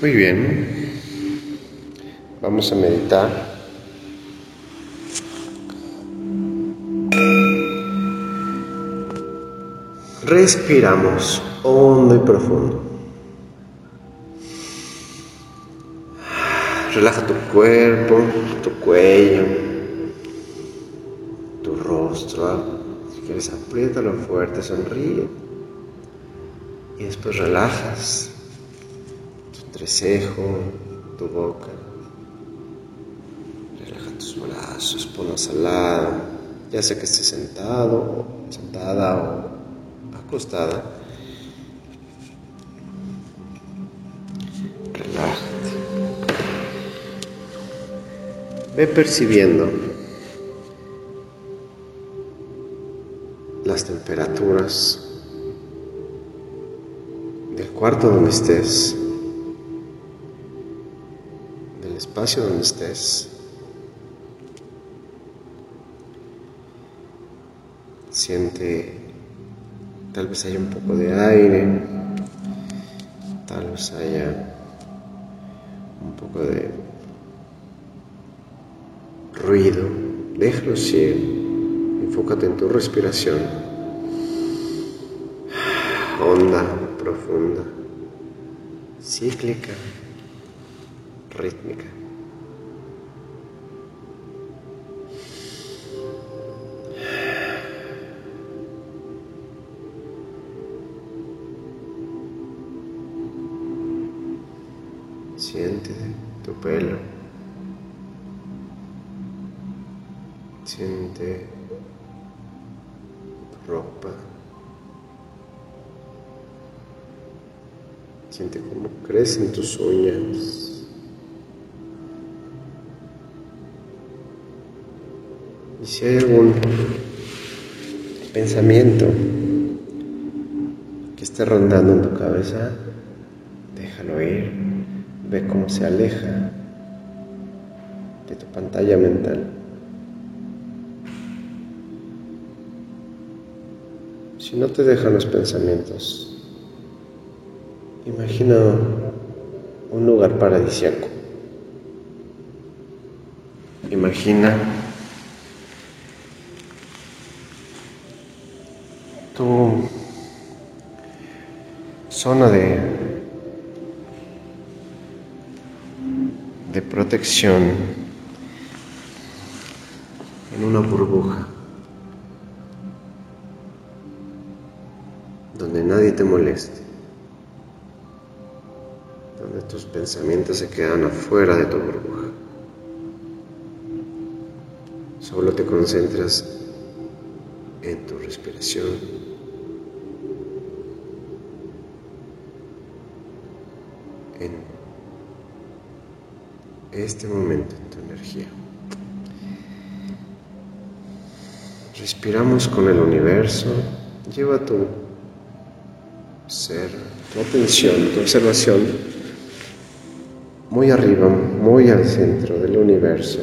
Muy bien. Vamos a meditar. Respiramos hondo y profundo. Relaja tu cuerpo, tu cuello, tu rostro. Si quieres, apriétalo fuerte, sonríe. Y después relajas entrecejo, tu boca. Relaja tus brazos, ponlos al lado, ya sea que estés sentado, sentada o acostada. Relájate. Ve percibiendo las temperaturas del cuarto donde estés. Espacio donde estés. Siente, tal vez haya un poco de aire, tal vez haya un poco de ruido. Déjalo ir. Enfócate en tu respiración. Honda, profunda, cíclica, rítmica. Tu pelo. Siente ropa. Siente cómo crecen tus uñas. Y si hay algún pensamiento que esté rondando en tu cabeza, déjalo ir. Ve cómo se aleja de tu pantalla mental. Si no te dejan los pensamientos, imagina un lugar paradisiaco. Imagina tu zona de protección en una burbuja donde nadie te moleste, donde tus pensamientos se quedan afuera de tu burbuja. Solo te concentras en tu respiración. En este momento en tu energía. Respiramos con el universo, lleva tu ser, tu atención, tu observación muy arriba, muy al centro del universo,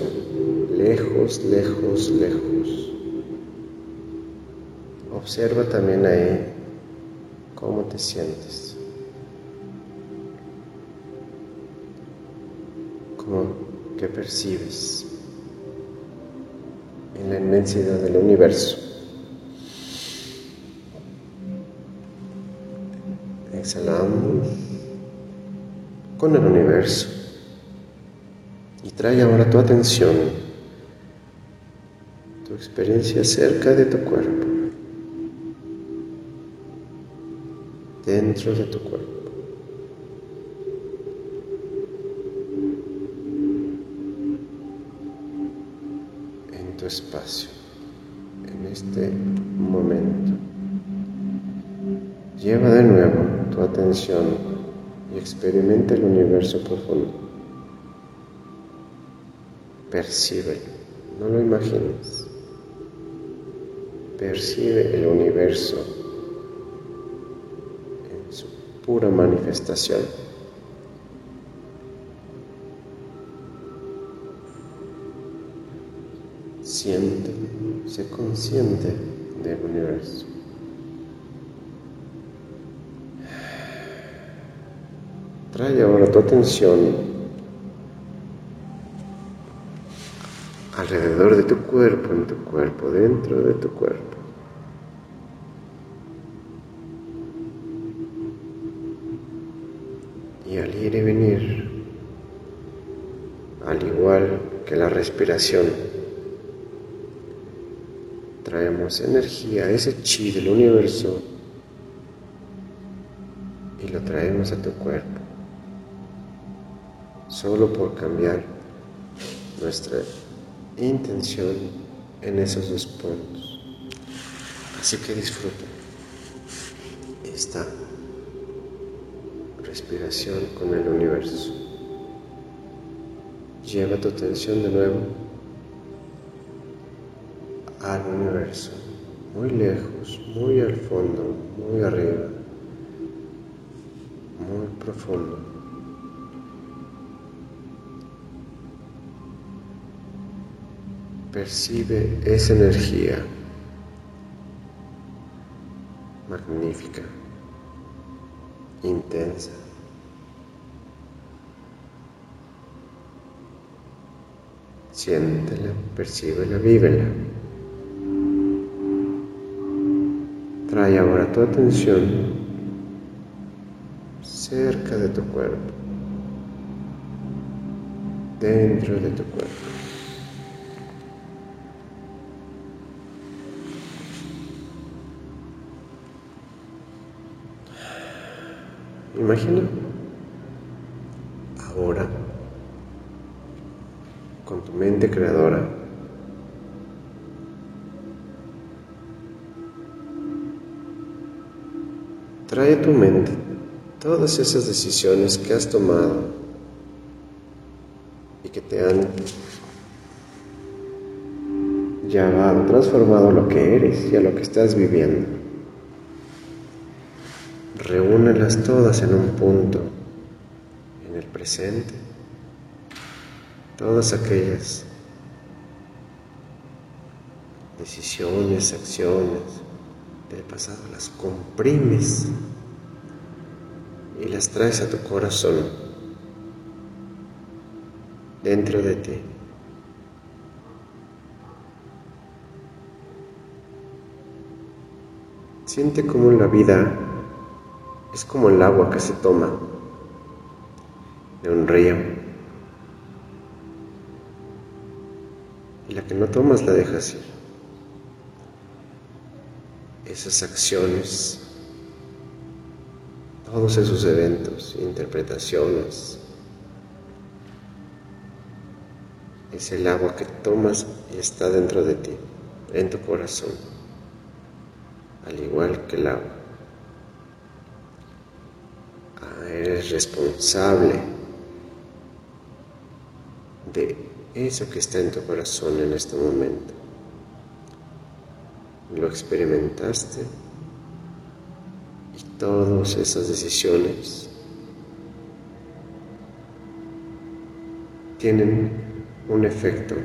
lejos, lejos, lejos. Observa también ahí cómo te sientes. Que percibes en la inmensidad del universo. Exhalamos con el universo y trae ahora tu atención, tu experiencia cerca de tu cuerpo, dentro de tu cuerpo. Espacio, en este momento. Lleva de nuevo tu atención y experimenta el universo profundo. Percibe, no lo imagines. Percibe el universo en su pura manifestación. Siente, sé consciente del universo. Trae ahora tu atención alrededor de tu cuerpo, en tu cuerpo, dentro de tu cuerpo. Y al ir y venir, al igual que la respiración, traemos energía, ese chi del universo, y lo traemos a tu cuerpo, solo por cambiar nuestra intención en esos dos puntos. Así que disfruta esta respiración con el universo. Lleva tu atención de nuevo muy lejos, muy al fondo, muy arriba, muy profundo. Percibe esa energía magnífica, intensa. Siéntela, percíbela, vívela. Trae ahora tu atención cerca de tu cuerpo, dentro de tu cuerpo. Imagina ahora con tu mente creadora Trae a tu mente todas esas decisiones que has tomado y que te han llevado, transformado lo que eres y a lo que estás viviendo. Reúnelas todas en un punto, en el presente, todas aquellas decisiones, acciones, del pasado, las comprimes y las traes a tu corazón, dentro de ti. Siente como la vida es como el agua que se toma de un río. Y la que no tomas la dejas ir esas acciones, todos esos eventos, interpretaciones. Es el agua que tomas y está dentro de ti, en tu corazón, al igual que el agua. Ah, eres responsable de eso que está en tu corazón en este momento lo experimentaste y todas esas decisiones tienen un efecto,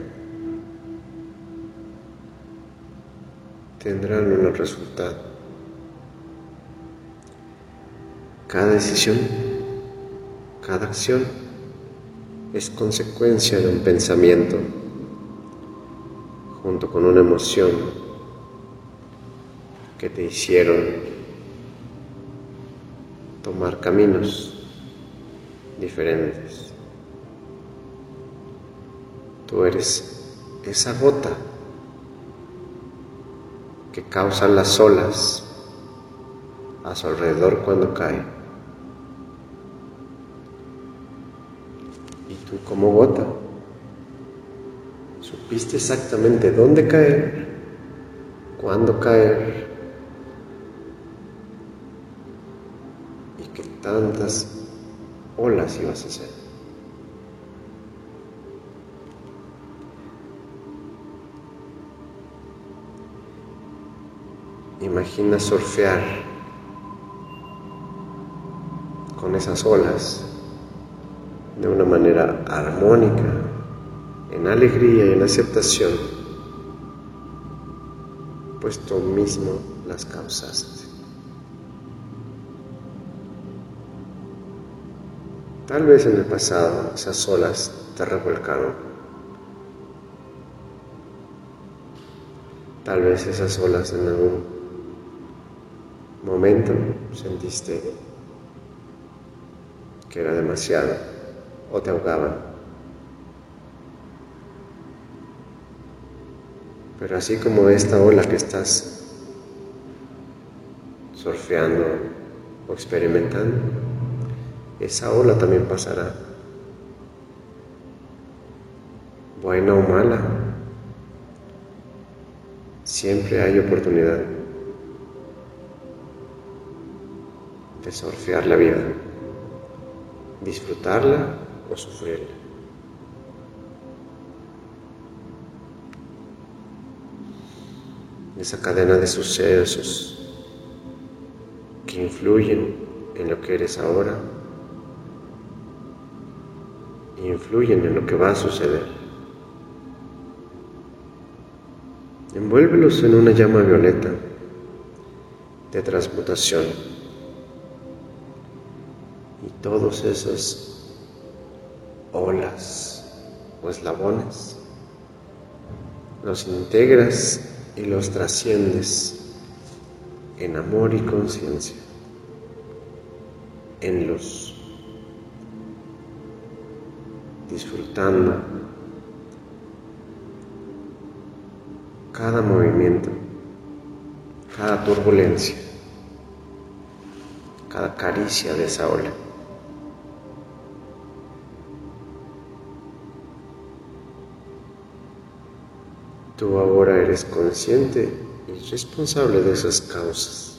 tendrán un resultado. Cada decisión, cada acción es consecuencia de un pensamiento junto con una emoción que te hicieron tomar caminos diferentes. Tú eres esa gota que causan las olas a su alrededor cuando cae. Y tú como gota supiste exactamente dónde caer, cuándo caer tantas olas ibas a hacer. Imagina surfear con esas olas de una manera armónica, en alegría y en aceptación, pues tú mismo las causaste. Tal vez en el pasado esas olas te revolcaron. Tal vez esas olas en algún momento sentiste que era demasiado o te ahogaban. Pero así como esta ola que estás surfeando o experimentando, esa ola también pasará. Buena o mala, siempre hay oportunidad de surfear la vida, disfrutarla o sufrirla. Esa cadena de sucesos que influyen en lo que eres ahora influyen en lo que va a suceder. Envuélvelos en una llama violeta de transmutación y todos esos olas o eslabones los integras y los trasciendes en amor y conciencia, en luz. Disfrutando cada movimiento, cada turbulencia, cada caricia de esa ola. Tú ahora eres consciente y responsable de esas causas.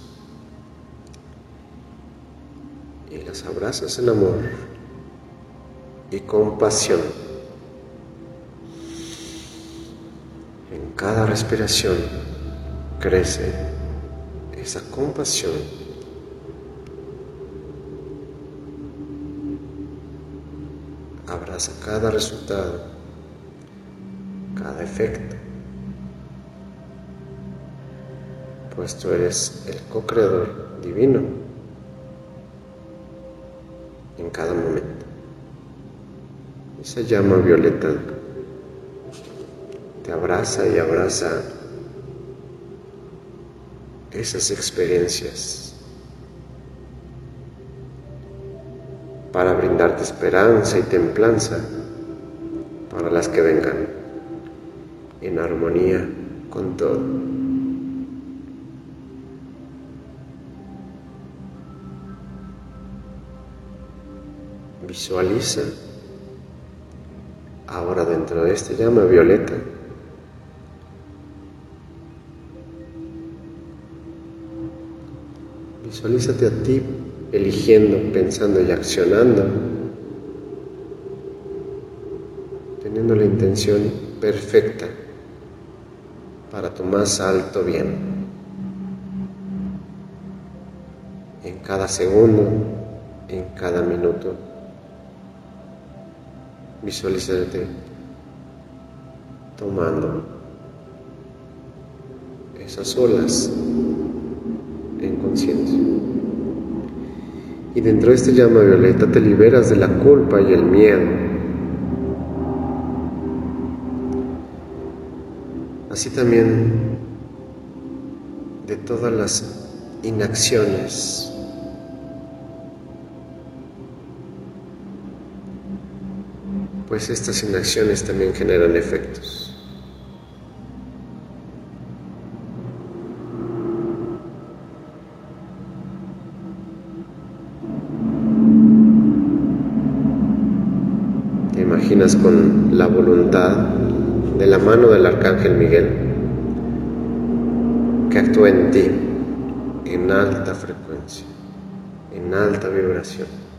Y las abrazas en amor y compasión. En cada respiración crece esa compasión. Abraza cada resultado, cada efecto, pues tú eres el co-creador divino en cada momento. Esa llama violeta te abraza y abraza esas experiencias para brindarte esperanza y templanza para las que vengan en armonía con todo. Visualiza ahora dentro de este llama violeta. Visualízate a ti eligiendo, pensando y accionando, teniendo la intención perfecta para tu más alto bien. En cada segundo, en cada minuto. Visualízate tomando esas olas en conciencia. Y dentro de este llama violeta te liberas de la culpa y el miedo. Así también de todas las inacciones pues estas inacciones también generan efectos. Te imaginas con la voluntad de la mano del Arcángel Miguel que actúa en ti en alta frecuencia, en alta vibración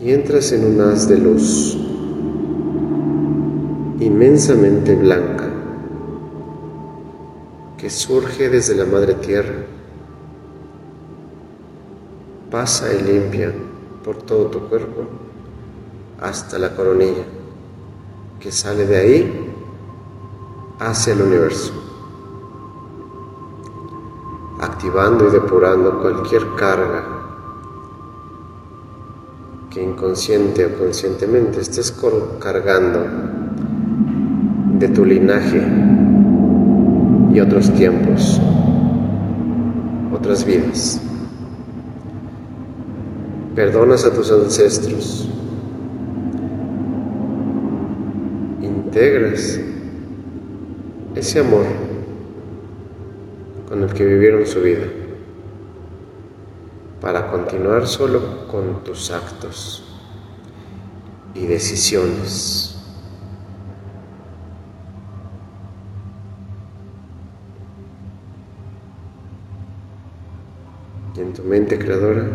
y entras en un haz de luz inmensamente blanca que surge desde la madre tierra, pasa y limpia por todo tu cuerpo hasta la coronilla que sale de ahí hacia el universo, activando y depurando cualquier carga que inconsciente o conscientemente estés cargando de tu linaje y otros tiempos, otras vidas. Perdonas a tus ancestros, integras ese amor con el que vivieron su vida para continuar solo con tus actos y decisiones. Y en tu mente creadora,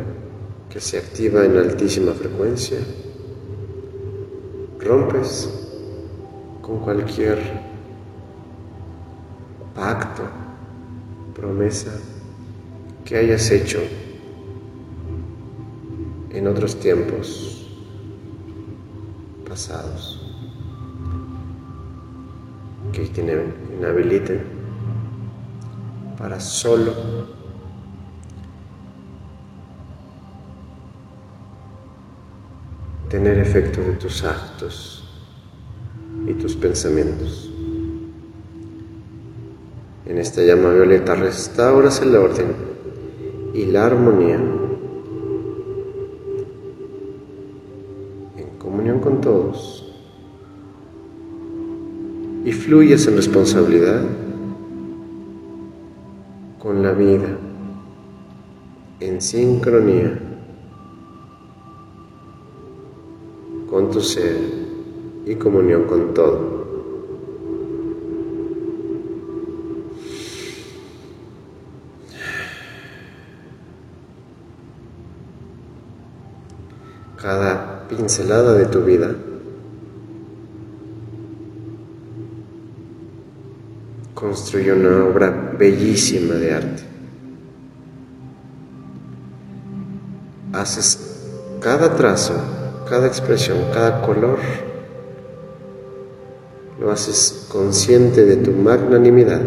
que se activa en altísima frecuencia, rompes con cualquier pacto, promesa que hayas hecho en otros tiempos pasados que te inhabiliten para solo tener efecto de tus actos y tus pensamientos. En esta llama violeta restauras el orden y la armonía fluyes en responsabilidad con la vida, en sincronía con tu ser y comunión con todo. Cada pincelada de tu vida. Construye una obra bellísima de arte. Haces cada trazo, cada expresión, cada color, lo haces consciente de tu magnanimidad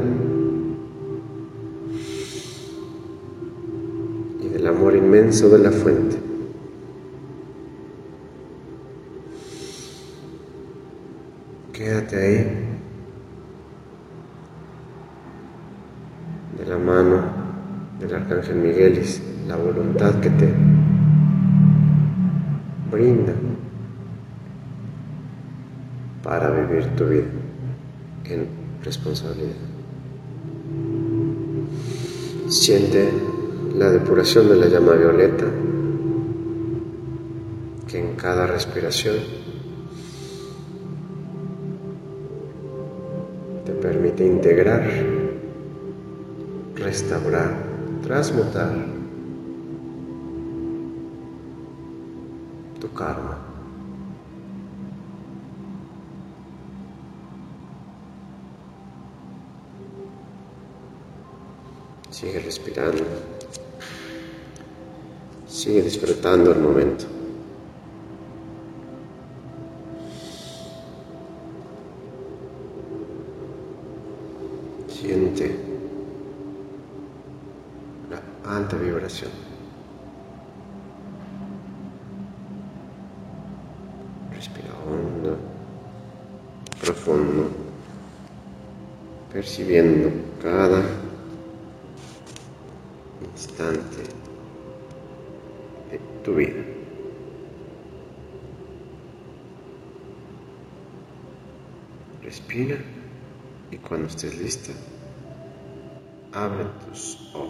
y del amor inmenso de la fuente. Quédate ahí, de la mano del Arcángel Miguel y la voluntad que te brinda para vivir tu vida en responsabilidad. Siente la depuración de la llama violeta que en cada respiración permite integrar, restaurar, transmutar tu karma. Sigue respirando. Sigue disfrutando el momento. Siente alta vibración. Respira hondo, profundo, percibiendo cada instante de tu vida. Respira y cuando estés lista, abre tus ojos.